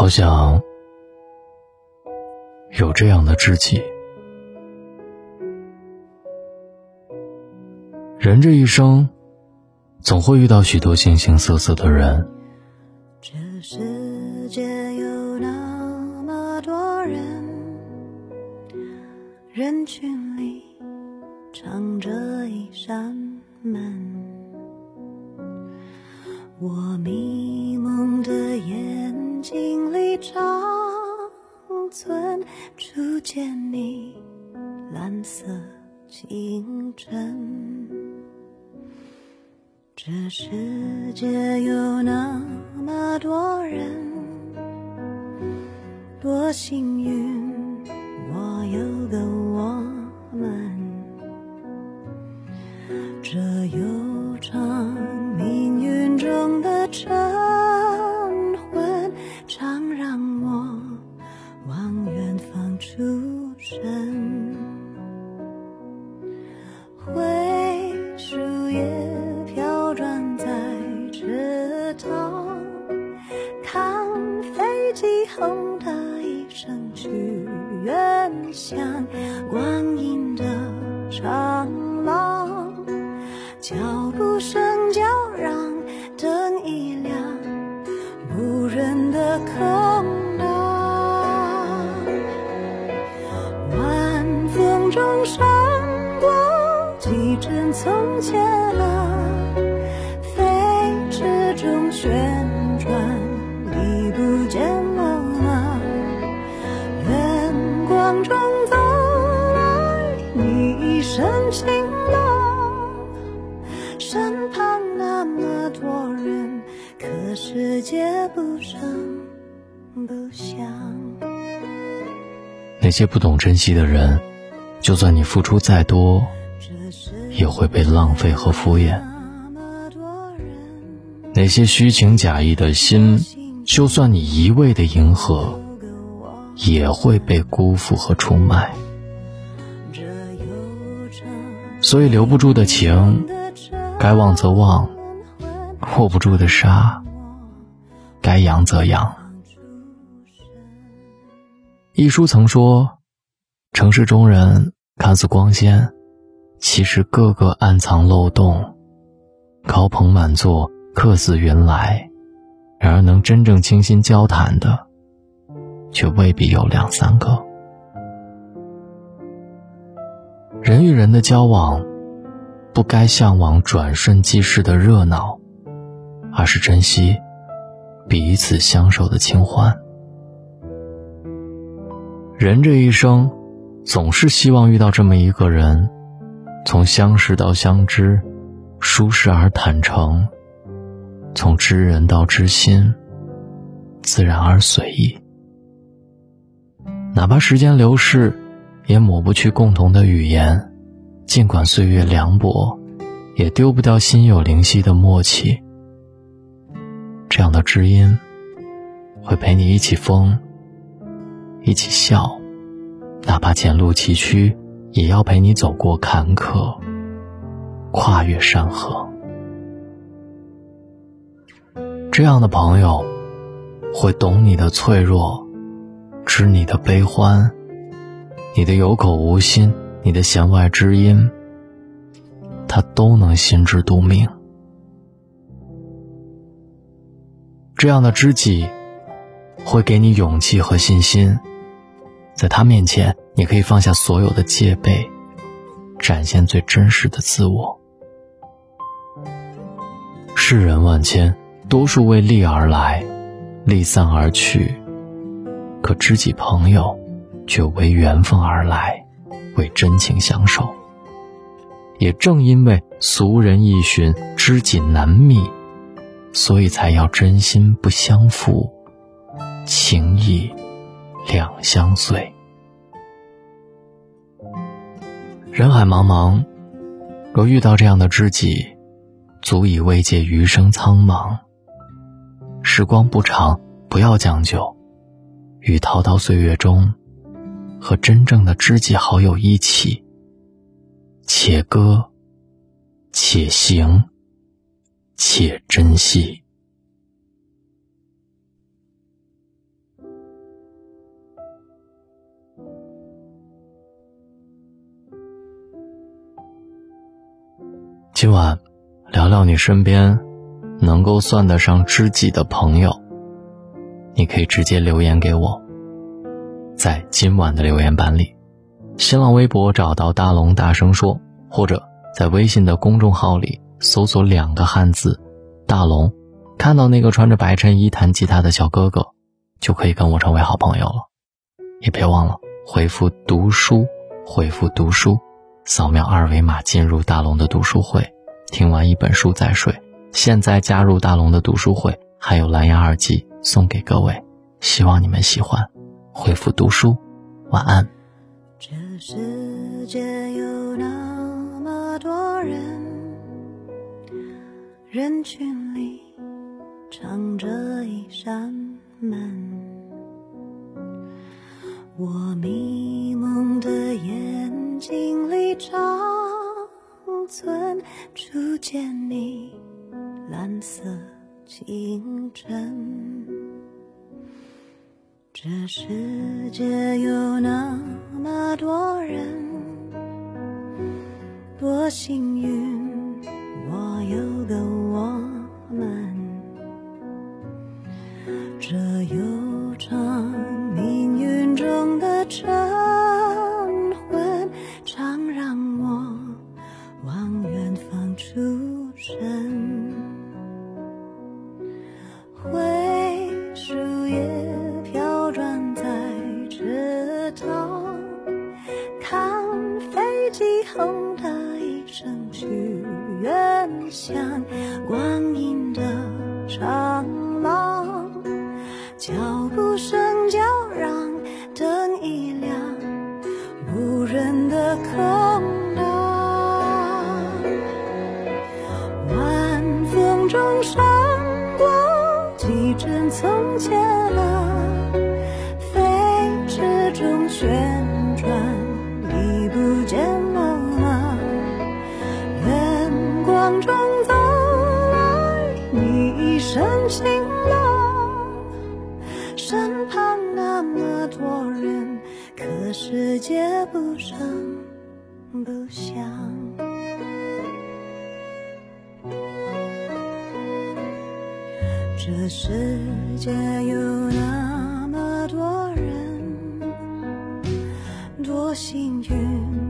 好想有这样的知己。人这一生，总会遇到许多形形色色的人。这世界有那么多人，人群里藏着一扇门。我迷心里长存初见你蓝色清晨。这世界有那么多人，多幸运我有个我们，这悠长命运中的晨飞机轰的一声去远乡，光阴的长廊，脚步声叫嚷，灯一亮，无人的空荡，晚风中闪过几帧从前啊，飞驰中旋。身旁那么多人，可世界不声不。那些不懂珍惜的人，就算你付出再多，也会被浪费和敷衍。那些虚情假意的心，就算你一味的迎合，也会被辜负和出卖。所以留不住的情，该忘则忘；握不住的沙，该扬则扬。一书曾说：“城市中人看似光鲜，其实个个暗藏漏洞。高朋满座，客似云来，然而能真正倾心交谈的，却未必有两三个。人与人的交往，不该向往转瞬即逝的热闹，而是珍惜彼此相守的清欢。”人这一生，总是希望遇到这么一个人，从相识到相知，舒适而坦诚；从知人到知心，自然而随意。哪怕时间流逝，也抹不去共同的语言；尽管岁月凉薄，也丢不掉心有灵犀的默契。这样的知音，会陪你一起疯。一起笑，哪怕前路崎岖，也要陪你走过坎坷，跨越山河。这样的朋友，会懂你的脆弱，知你的悲欢，你的有口无心，你的弦外之音，他都能心知肚明。这样的知己，会给你勇气和信心。在他面前，你可以放下所有的戒备，展现最真实的自我。世人万千，多数为利而来，利散而去；可知己朋友，却为缘分而来，为真情相守。也正因为俗人易寻，知己难觅，所以才要真心不相负，情谊。两相随，人海茫茫，若遇到这样的知己，足以慰藉余生苍茫。时光不长，不要将就，于滔滔岁月中，和真正的知己好友一起且歌且行且珍惜。今晚聊聊你身边能够算得上知己的朋友你可以直接留言给我。在今晚的留言板里，新浪微博找到大龙大声说，或者在微信的公众号里搜索两个汉字“大龙”，看到那个穿着白衬衣弹吉他的小哥哥，就可以跟我成为好朋友了。也别忘了回复“读书”，回复“读书”。扫描二维码进入大龙的读书会，听完一本书再睡。现在加入大龙的读书会，还有蓝牙耳机送给各位，希望你们喜欢。回复读书，晚安。这世界有那么多人，人群里藏着一扇门，我迷蒙的眼睛里长存初见你蓝色清晨。这世界有那么多人，多幸运，我有个我们。这悠长命运中的晨昏，常让我往远方出神。灰树叶身晴朗，身旁那么多人，可世界不声不响。这世界有那么多人，多幸运，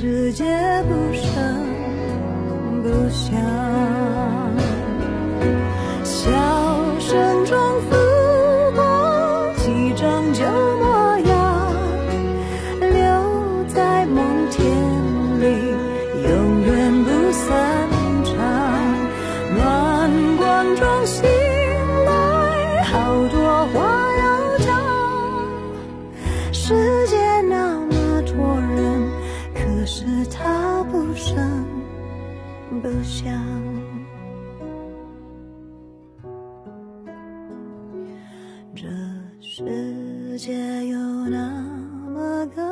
世界不声不想。这世界有那么个